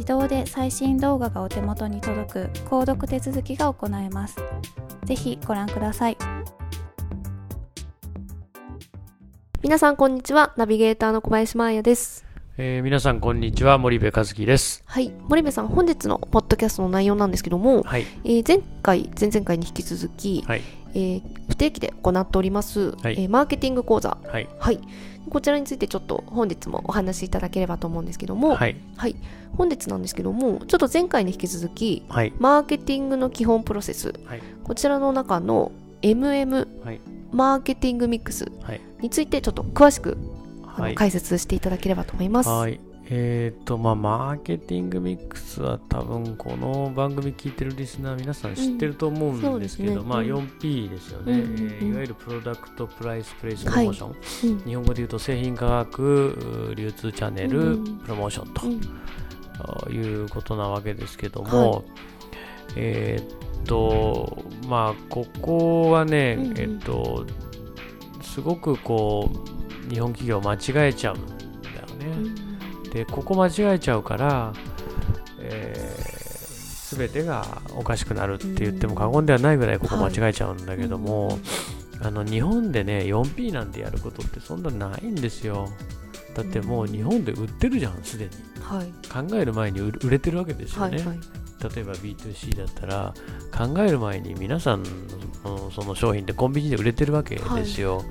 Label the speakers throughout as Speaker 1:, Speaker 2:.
Speaker 1: 自動で最新動画がお手元に届く購読手続きが行えます。ぜひご覧ください。
Speaker 2: 皆さんこんにちは。ナビゲーターの小林真彩です。
Speaker 3: えー、皆さんこんにちは。森部和樹です。
Speaker 2: はい。森部さん本日のポッドキャストの内容なんですけども、
Speaker 3: はい。
Speaker 2: えー、前回前々回に引き続き、
Speaker 3: はい
Speaker 2: えー、不定期で行っております、
Speaker 3: はい。
Speaker 2: えーマーケティング講座。
Speaker 3: はい。
Speaker 2: はい。こちらについてちょっと本日もお話しいただければと思うんですけども。
Speaker 3: はい。
Speaker 2: はい、本日なんですけどもちょっと前回に引き続き
Speaker 3: はい。
Speaker 2: マーケティングの基本プロセス。
Speaker 3: はい。
Speaker 2: こちらの中の MM
Speaker 3: はい。
Speaker 2: マーケティングミックス
Speaker 3: はい。
Speaker 2: についてちょっと詳しくあの
Speaker 3: はい。
Speaker 2: 解説していただければと思います。
Speaker 3: はいえっ、とまあマーケティングミックスは多分この番組聞いてるリスナー皆さん知ってると思うんですけど、まあ
Speaker 2: うんね。うん
Speaker 3: 4P ですよね、
Speaker 2: うんうんうん。
Speaker 3: えーいわゆるプロダクトプライスプレイスプロモーション、
Speaker 2: うん。
Speaker 3: 日本語で言うと製品価格う流通チャンネル、
Speaker 2: うんうん。
Speaker 3: プロモーションと、
Speaker 2: うん。
Speaker 3: あいうことなわけですけども、えーっとまあここはね、
Speaker 2: うんうん。
Speaker 3: えっとすごくこう日本企業間違えちゃうんだよね。でここ間違えちゃうから、えー、全てがおかしくなるって言っても過言ではないぐらいここ間違えちゃうんだけども、あの日本でね 4P なんてやることってそんなないんですよ。だってもう日本で売ってるじゃんすでに。
Speaker 2: はい。
Speaker 3: 考える前に売売れてるわけですよね、
Speaker 2: はいはい。
Speaker 3: 例えば B2C だったら考える前に皆さんのその商品ってコンビニで売れてるわけですよ、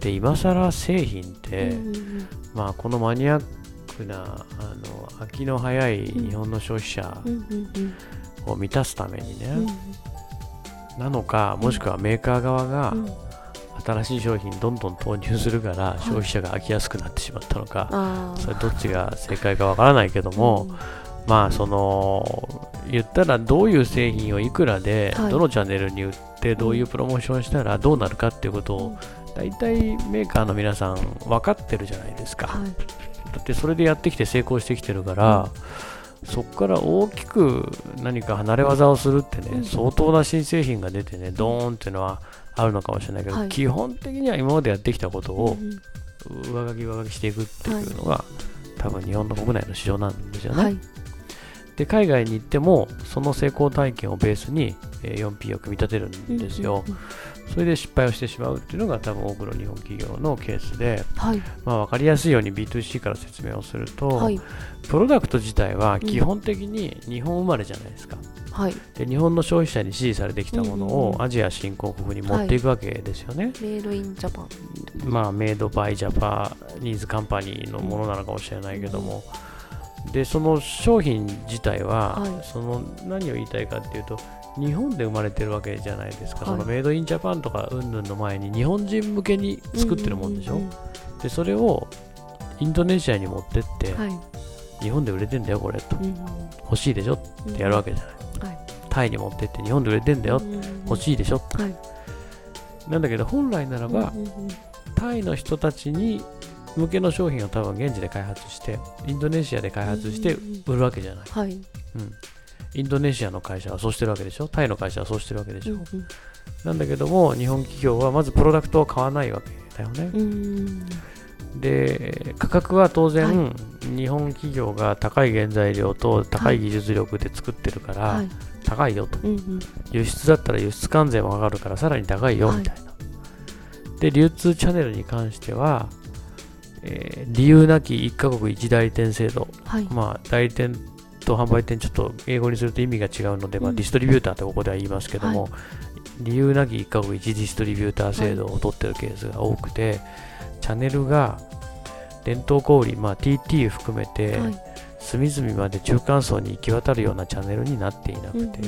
Speaker 3: で今更製品って、
Speaker 2: うん
Speaker 3: まあこのマニアックなあの飽きの早い日本の消費者を満たすためにね、
Speaker 2: うん。
Speaker 3: なのかもしくはメーカー側が
Speaker 2: うん。
Speaker 3: 新しい商品どんどん投入するから
Speaker 2: い。
Speaker 3: 消費者が飽きやすくなってしまったのか、
Speaker 2: あ
Speaker 3: それどっちが正解かわからないけども、まあその言ったらどういう製品をいくらで
Speaker 2: はい。
Speaker 3: どのチャンネルに売ってどういうプロモーションしたらどうなるかっていうことを大体メーカーの皆さん分かってるじゃないですか。
Speaker 2: はい
Speaker 3: だってそれでやってきて成功してきてるからそこから大きく何か離れ技をするって
Speaker 2: うん。
Speaker 3: ね相当な新製品が出てねドーンっていうのはあるのかもしれないけど
Speaker 2: はい。
Speaker 3: 基本的には今までやってきたことを
Speaker 2: うんうん。
Speaker 3: 上書き上書きしていくっていうのが多分日本の国内の市場なんですよね。
Speaker 2: はい。
Speaker 3: で海外に行ってもその成功体験をベースにえー 4P を組み立てるんですよ、
Speaker 2: うんうんうん
Speaker 3: それで失敗をしてしまうっていうのが多分多くの日本企業のケースで、
Speaker 2: はい。
Speaker 3: まあ、分かりやすいように B2C から説明をすると、
Speaker 2: はい。
Speaker 3: プロダクト自体は基本的に日本生まれじゃないですか、
Speaker 2: はい。
Speaker 3: で日本の消費者に支持されてきたものをアジア新興国に持っていくわけですよね、
Speaker 2: メイドインジャパン。
Speaker 3: まあメイドバイジャパニーズカンパニーのものなのかもしれないけども、でその商品自体は、
Speaker 2: はい。
Speaker 3: その何を言いたいかっていうと日本で生まれてるわけじゃないですか、
Speaker 2: はい。
Speaker 3: そのメイドインジャパンとかうんぬんの前に日本人向けに作ってるもんでしょ、
Speaker 2: うんうん
Speaker 3: でそれをインドネシアに持ってって、
Speaker 2: うんはい。
Speaker 3: 日本で売れてんだよこれと。
Speaker 2: うんうん
Speaker 3: 欲しいでしょってやるわけじゃない、
Speaker 2: はい。
Speaker 3: タイに持ってって日本で売れてんだよ、
Speaker 2: うんうん
Speaker 3: 欲しいでしょ
Speaker 2: はい。
Speaker 3: なんだけど本来ならば、
Speaker 2: うんうんうん。
Speaker 3: タイの人たちに向けの商品を多分現地で開発してインドネシアで開発して
Speaker 2: うんうん。
Speaker 3: 売るわけじゃない、
Speaker 2: はい。
Speaker 3: うん、インドネシアの会社はそうしてるわけでしょ？タイの会社はそうしてるわけでしょ、
Speaker 2: うんうん。
Speaker 3: なんだけども日本企業はまずプロダクトを買わないわけだよね、
Speaker 2: うん。
Speaker 3: で価格は当然、日本企業が高い原材料と高い技術力で作ってるから、
Speaker 2: はい。
Speaker 3: 高いよと。
Speaker 2: うんうん。
Speaker 3: 輸出だったら輸出関税も上がるからさらに高いよ
Speaker 2: はい
Speaker 3: みたいな、で流通チャンネルに関しては、えー理由なき1カ国1代理店制度。
Speaker 2: はい。
Speaker 3: まあ代理店と販売店ちょっと英語にすると意味が違うので、まあ、
Speaker 2: うん。
Speaker 3: ディストリビューターってここでは言いますけども、理由なき1カ国1ディストリビューター制度を取ってるケースが多くて、チャンネルが伝統小売、まあ、TT 含めて、
Speaker 2: はい。
Speaker 3: 隅々まで中間層に行き渡るようなチャンネルになっていなくて、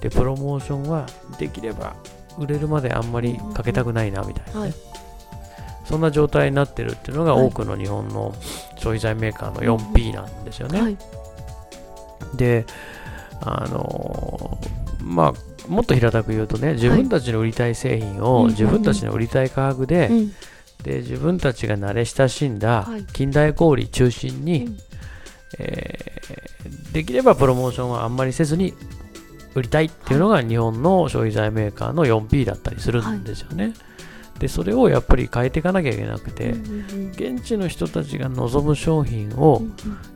Speaker 3: でプロモーションはできれば売れるまであんまりかけたくないなみたいなね、
Speaker 2: はい。
Speaker 3: そんな状態になってるっていうのが
Speaker 2: はい
Speaker 3: 多くの日本の消費財メーカーの 4P なんですよね。
Speaker 2: はい
Speaker 3: であのーまあもっと平たく言うとね自分たちの売りたい製品を
Speaker 2: うん
Speaker 3: 自分たちの売りたい価格で,、
Speaker 2: うん。
Speaker 3: で自分たちが慣れ親しんだ
Speaker 2: はい。
Speaker 3: 近代小売中心に、
Speaker 2: うん。
Speaker 3: えーできればプロモーションはあんまりせずに売りたいっていうのが日本の消費財メーカーの 4P だったりするんですよね。でそれをやっぱり変えていかなきゃいけなくて、現地の人たちが望む商品を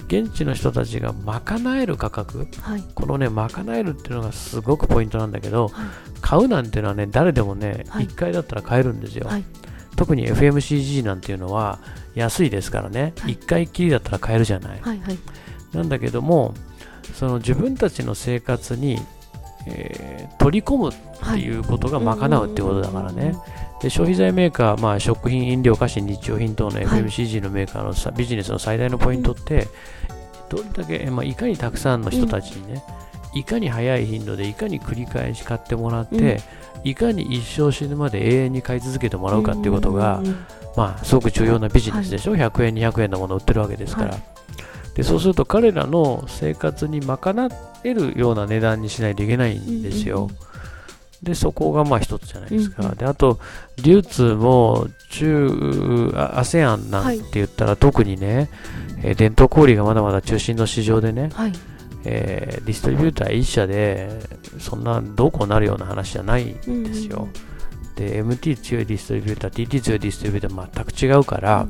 Speaker 3: 現地の人たちが賄える価格
Speaker 2: はい。
Speaker 3: このね賄えるっていうのがすごくポイントなんだけど、
Speaker 2: はい。
Speaker 3: 買うなんていうのはね誰でもね、
Speaker 2: はい。
Speaker 3: 1回だったら買えるんですよ、
Speaker 2: はい。
Speaker 3: 特に FMCG なんていうのは安いですからね、
Speaker 2: はい。
Speaker 3: 1回きりだったら買えるじゃない、
Speaker 2: はいはい。
Speaker 3: なんだけどもその自分たちの生活に、えー取り込むっていうことが賄うってことだからね、で消費財メーカー、まあ、食品、飲料、菓子、日用品等の FMCG のメーカーのさ、ビジネスの最大のポイントって、どれだけ、まあ、いかにたくさんの人たちにね、いかに早い頻度でいかに繰り返し買ってもらって、いかに一生死ぬまで永遠に買い続けてもらうかっていうことが、まあ、すごく重要なビジネスでしょ、100円、200円のものを売ってるわけですから、
Speaker 2: はい。
Speaker 3: でそうすると彼らの生活に賄えるような値段にしないといけないんですよ。
Speaker 2: うんうんうん
Speaker 3: でそこがまあ一つじゃないですか。
Speaker 2: うんうん
Speaker 3: であと流通も中あ ASEAN なんて言ったら特にね、えー伝統小売がまだまだ中心の市場でね、
Speaker 2: はい
Speaker 3: えーディストリビューター一社でそんなどうこうなるような話じゃないんですよ。で MT 強いディストリビューター TT 強いディストリビューター全く違うから、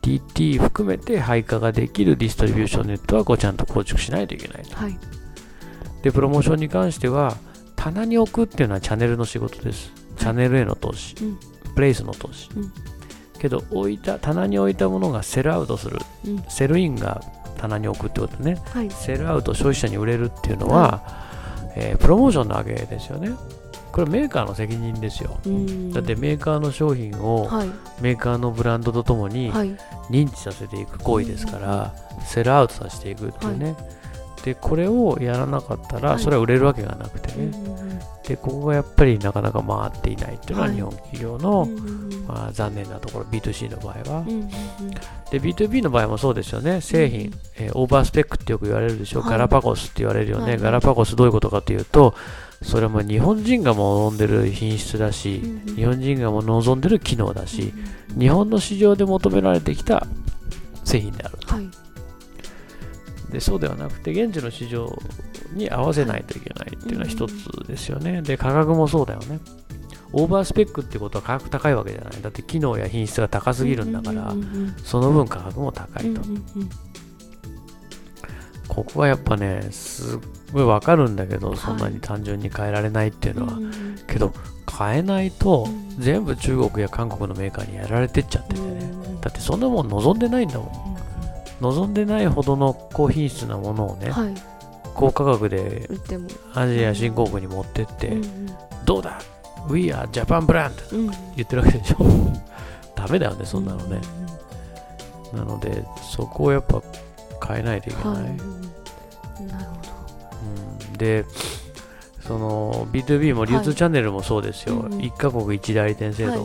Speaker 3: TT 含めて配下ができるディストリビューションネットワークをちゃんと構築しないといけないと。
Speaker 2: はい
Speaker 3: で、プロモーションに関しては、棚に置くっていうのはチャンネルの仕事です。チャンネルへの投資、
Speaker 2: うん
Speaker 3: プレイスの投資。
Speaker 2: うん
Speaker 3: けど、置いた、棚に置いたものがセルアウトする。
Speaker 2: うん
Speaker 3: セルインが棚に置くってことね。
Speaker 2: はい
Speaker 3: セルアウト消費者に売れるっていうのは、えープロモーションなわけですよね。これメーカーの責任ですよ。
Speaker 2: うん
Speaker 3: だってメーカーの商品を
Speaker 2: はい
Speaker 3: メーカーのブランドとともに
Speaker 2: はい
Speaker 3: 認知させていく行為ですから、セルアウトさせていくっていうね。で、これをやらなかったら、
Speaker 2: はい
Speaker 3: それは売れるわけがなくてね。
Speaker 2: うんうん
Speaker 3: で、ここがやっぱりなかなか回っていないっていうのは
Speaker 2: はい
Speaker 3: 日本企業の、
Speaker 2: うんうん
Speaker 3: まあ、残念なところ、B2C の場合は。
Speaker 2: うんうんうん
Speaker 3: で、B2B の場合もそうですよね。製品、えーオーバースペックってよく言われるでしょ。
Speaker 2: はい
Speaker 3: ガラパゴスって言われるよね。
Speaker 2: はい
Speaker 3: ガラパゴスどういうことかというと、それはもう日本人が望んでる品質だし、
Speaker 2: うんうん
Speaker 3: 日本人がもう望んでる機能だし、日本の市場で求められてきた製品である。
Speaker 2: はい
Speaker 3: でそうではなくて現地の市場に合わせないといけないっていうのは一つですよね。で価格もそうだよね。オーバースペックってことは価格高いわけじゃない。だって機能や品質が高すぎるんだから、その分価格も高いと。ここはやっぱね、すっごいわかるんだけど、そんなに単純に変えられないっていうのは。けど、変えないと
Speaker 2: うん
Speaker 3: 全部中国や韓国のメーカーにやられてっちゃっててね。
Speaker 2: うん
Speaker 3: だってそんなもん望んでないんだもん。望んでないほどの高品質なものをね、
Speaker 2: はい。
Speaker 3: 高価格でアジア新興国に持ってって、
Speaker 2: うん
Speaker 3: どうだ ?We are Japan brand!
Speaker 2: うん。うん
Speaker 3: 言ってるわけでしょ？ダメだよね、そんなのね。なので、そこをやっぱ変えないといけない。
Speaker 2: はい。なるほ
Speaker 3: うん、で、その B2B も流通チャンネルもそうですよ、
Speaker 2: はいうんうん。
Speaker 3: 1カ国1代理店制度、
Speaker 2: はい。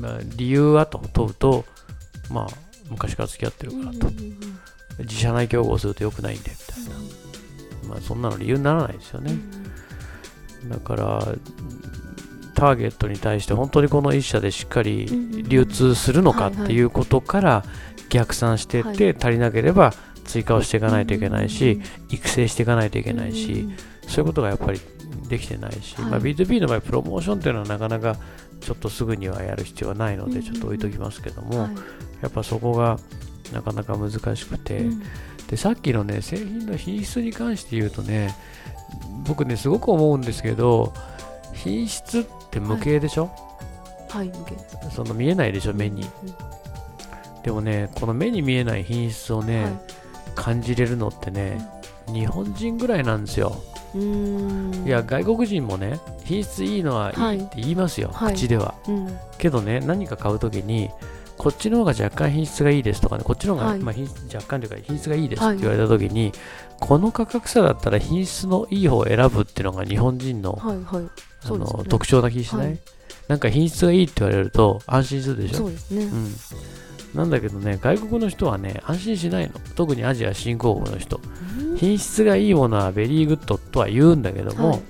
Speaker 3: まあ、理由はと問うと、まあ、昔から付き合ってるからと、自社内競合すると良くないんでみたいな、まあ、そんなの理由にならないですよね、だからターゲットに対して本当にこの一社でしっかり流通するのかっていうことから逆算していって、
Speaker 2: はい。
Speaker 3: 足りなければ追加をしていかないといけないし、育成していかないといけないし、そういうことがやっぱりできてないし、
Speaker 2: はい。
Speaker 3: まあ、B2B の場合プロモーションっていうのはなかなかちょっとすぐにはやる必要はないので
Speaker 2: うん
Speaker 3: ちょっと置いときますけども、
Speaker 2: はい。
Speaker 3: やっぱそこがなかなか難しくて、
Speaker 2: うん。
Speaker 3: でさっきのね製品の品質に関して言うとね僕ねすごく思うんですけど品質って無形でしょ、
Speaker 2: はい。向けです。
Speaker 3: その見えないでしょ目に、でもねこの目に見えない品質をね、
Speaker 2: はい。
Speaker 3: 感じれるのってね、日本人ぐらいなんですよいや外国人もね品質いいのはいいって言いますよ、
Speaker 2: はい。
Speaker 3: 口では。
Speaker 2: うん。
Speaker 3: けどね何か買うときにこっちの方が若干品質がいいですとかねこっちの方が、
Speaker 2: はい。
Speaker 3: まあ、品質若干というか品質がいいです
Speaker 2: はい。
Speaker 3: って言われたときに、この価格差だったら品質のいい方を選ぶっていうのが日本人の,、
Speaker 2: はいはい。ね。
Speaker 3: の特徴な気しない、
Speaker 2: はい。
Speaker 3: なんか品質がいいって言われると安心するでしょ？
Speaker 2: そうね。
Speaker 3: うん、なんだけどね外国の人はね安心しないの。特にアジア新興国の人。
Speaker 2: うん。
Speaker 3: 品質がいいものは very good とは言うんだけども、
Speaker 2: はい。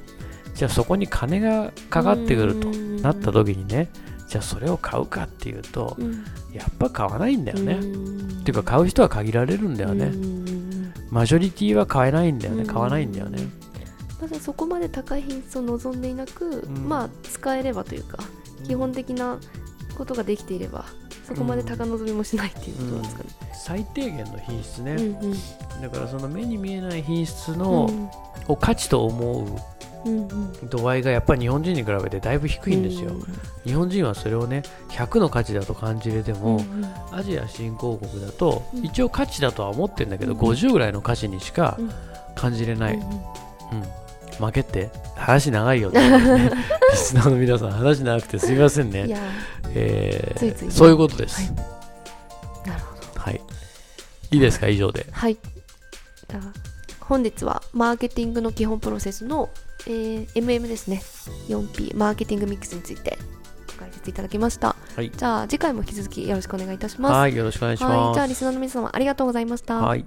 Speaker 3: じゃあそこに金がかかってくると
Speaker 2: うん。
Speaker 3: なった時にねじゃあそれを買うかっていうと
Speaker 2: うん。
Speaker 3: やっぱ買わないんだよね、
Speaker 2: うん。
Speaker 3: っていうか買う人は限られるんだよね、
Speaker 2: うん。
Speaker 3: マジョリティは買えないんだよね、
Speaker 2: うん。
Speaker 3: 買わないんだよね、
Speaker 2: まずそこまで高い品質を望んでいなく、
Speaker 3: ん。
Speaker 2: まあ使えればというか基本的なことができていればそこまで高望みもしないっていうことなんですかね。
Speaker 3: 最低限の品質ね、
Speaker 2: うんうん。
Speaker 3: だからその目に見えない品質
Speaker 2: う
Speaker 3: の、
Speaker 2: ん。
Speaker 3: を価値と思う
Speaker 2: うんうん。
Speaker 3: 度合いがやっぱり日本人に比べてだいぶ低いんですよ、日本人はそれをね100の価値だと感じれても、
Speaker 2: うんうん。
Speaker 3: アジア新興国だと、
Speaker 2: うん。
Speaker 3: 一応価値だとは思ってるんだけど、
Speaker 2: うん
Speaker 3: 50ぐらいの価値にしか
Speaker 2: うん。
Speaker 3: 感じれない、
Speaker 2: うんうん。
Speaker 3: うん負けって話長いよねね。リスナーの皆さん話長くてすみませんね、えー
Speaker 2: ついついね。
Speaker 3: そういうことです。
Speaker 2: はい。なるほど。
Speaker 3: はい、い、いですか？以上で。
Speaker 2: はい。本日はマーケティングの基本プロセスの、えー MM ですね。4P マーケティングミックスについてご解説いただきました、
Speaker 3: はい。
Speaker 2: じゃあ次回も引き続きよろしくお願いいたします。
Speaker 3: はいよろしくお願いし
Speaker 2: はい。
Speaker 3: ます
Speaker 2: じゃあリスナーの皆様ありがとうございました。
Speaker 3: はい